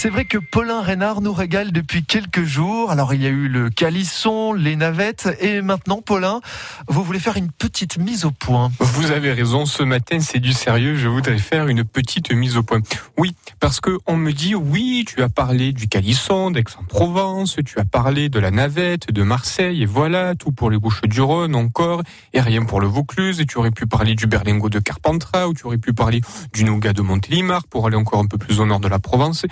C'est vrai que Paulin Reynard nous régale depuis quelques jours. Alors il y a eu le calisson, les navettes et maintenant Paulin, vous voulez faire une petite mise au point. Vous avez raison, ce matin c'est du sérieux, je voudrais faire une petite mise au point. Oui, parce que on me dit oui, tu as parlé du calisson d'Aix-en-Provence, tu as parlé de la navette de Marseille et voilà, tout pour les Bouches du Rhône encore et rien pour le Vaucluse et tu aurais pu parler du berlingot de Carpentras ou tu aurais pu parler du nougat de Montélimar pour aller encore un peu plus au nord de la Provence.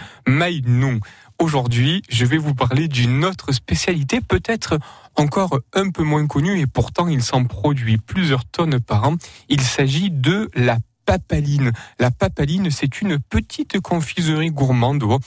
Non. Aujourd'hui, je vais vous parler d'une autre spécialité, peut-être encore un peu moins connue, et pourtant il s'en produit plusieurs tonnes par an. Il s'agit de la papaline. La papaline, c'est une petite confiserie gourmande, oh,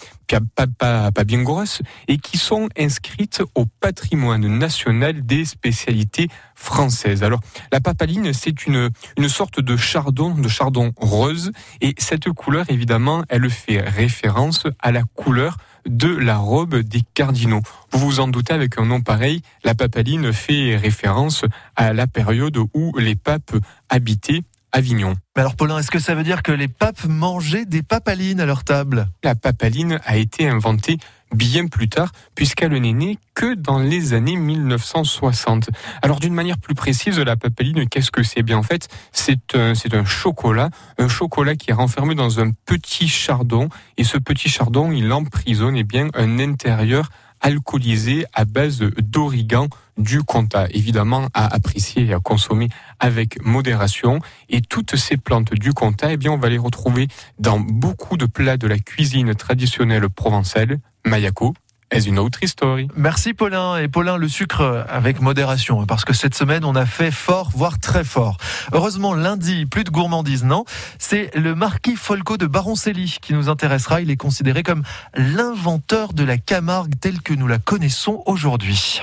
pas, pas, bien grosse, et qui sont inscrites au patrimoine national des spécialités françaises. Alors, la papaline, c'est une, une sorte de chardon, de chardon rose, et cette couleur, évidemment, elle fait référence à la couleur de la robe des cardinaux. Vous vous en doutez avec un nom pareil, la papaline fait référence à la période où les papes habitaient Avignon. Mais alors Paulin, est-ce que ça veut dire que les papes mangeaient des papalines à leur table? La papaline a été inventée bien plus tard, puisqu'elle n'est née que dans les années 1960. Alors d'une manière plus précise, la papaline, qu'est-ce que c'est? Bien en fait C'est un, c'est un chocolat, un chocolat qui est renfermé dans un petit chardon, et ce petit chardon, il emprisonne eh bien un intérieur alcoolisé à base d'origan du comtat. Évidemment, à apprécier et à consommer avec modération. Et toutes ces plantes du comtat, eh bien, on va les retrouver dans beaucoup de plats de la cuisine traditionnelle provençale, mayako, une autre histoire. Merci Paulin. Et Paulin, le sucre avec modération, parce que cette semaine, on a fait fort, voire très fort. Heureusement, lundi, plus de gourmandise, non? C'est le marquis Folco de Baroncelli qui nous intéressera. Il est considéré comme l'inventeur de la Camargue telle que nous la connaissons aujourd'hui.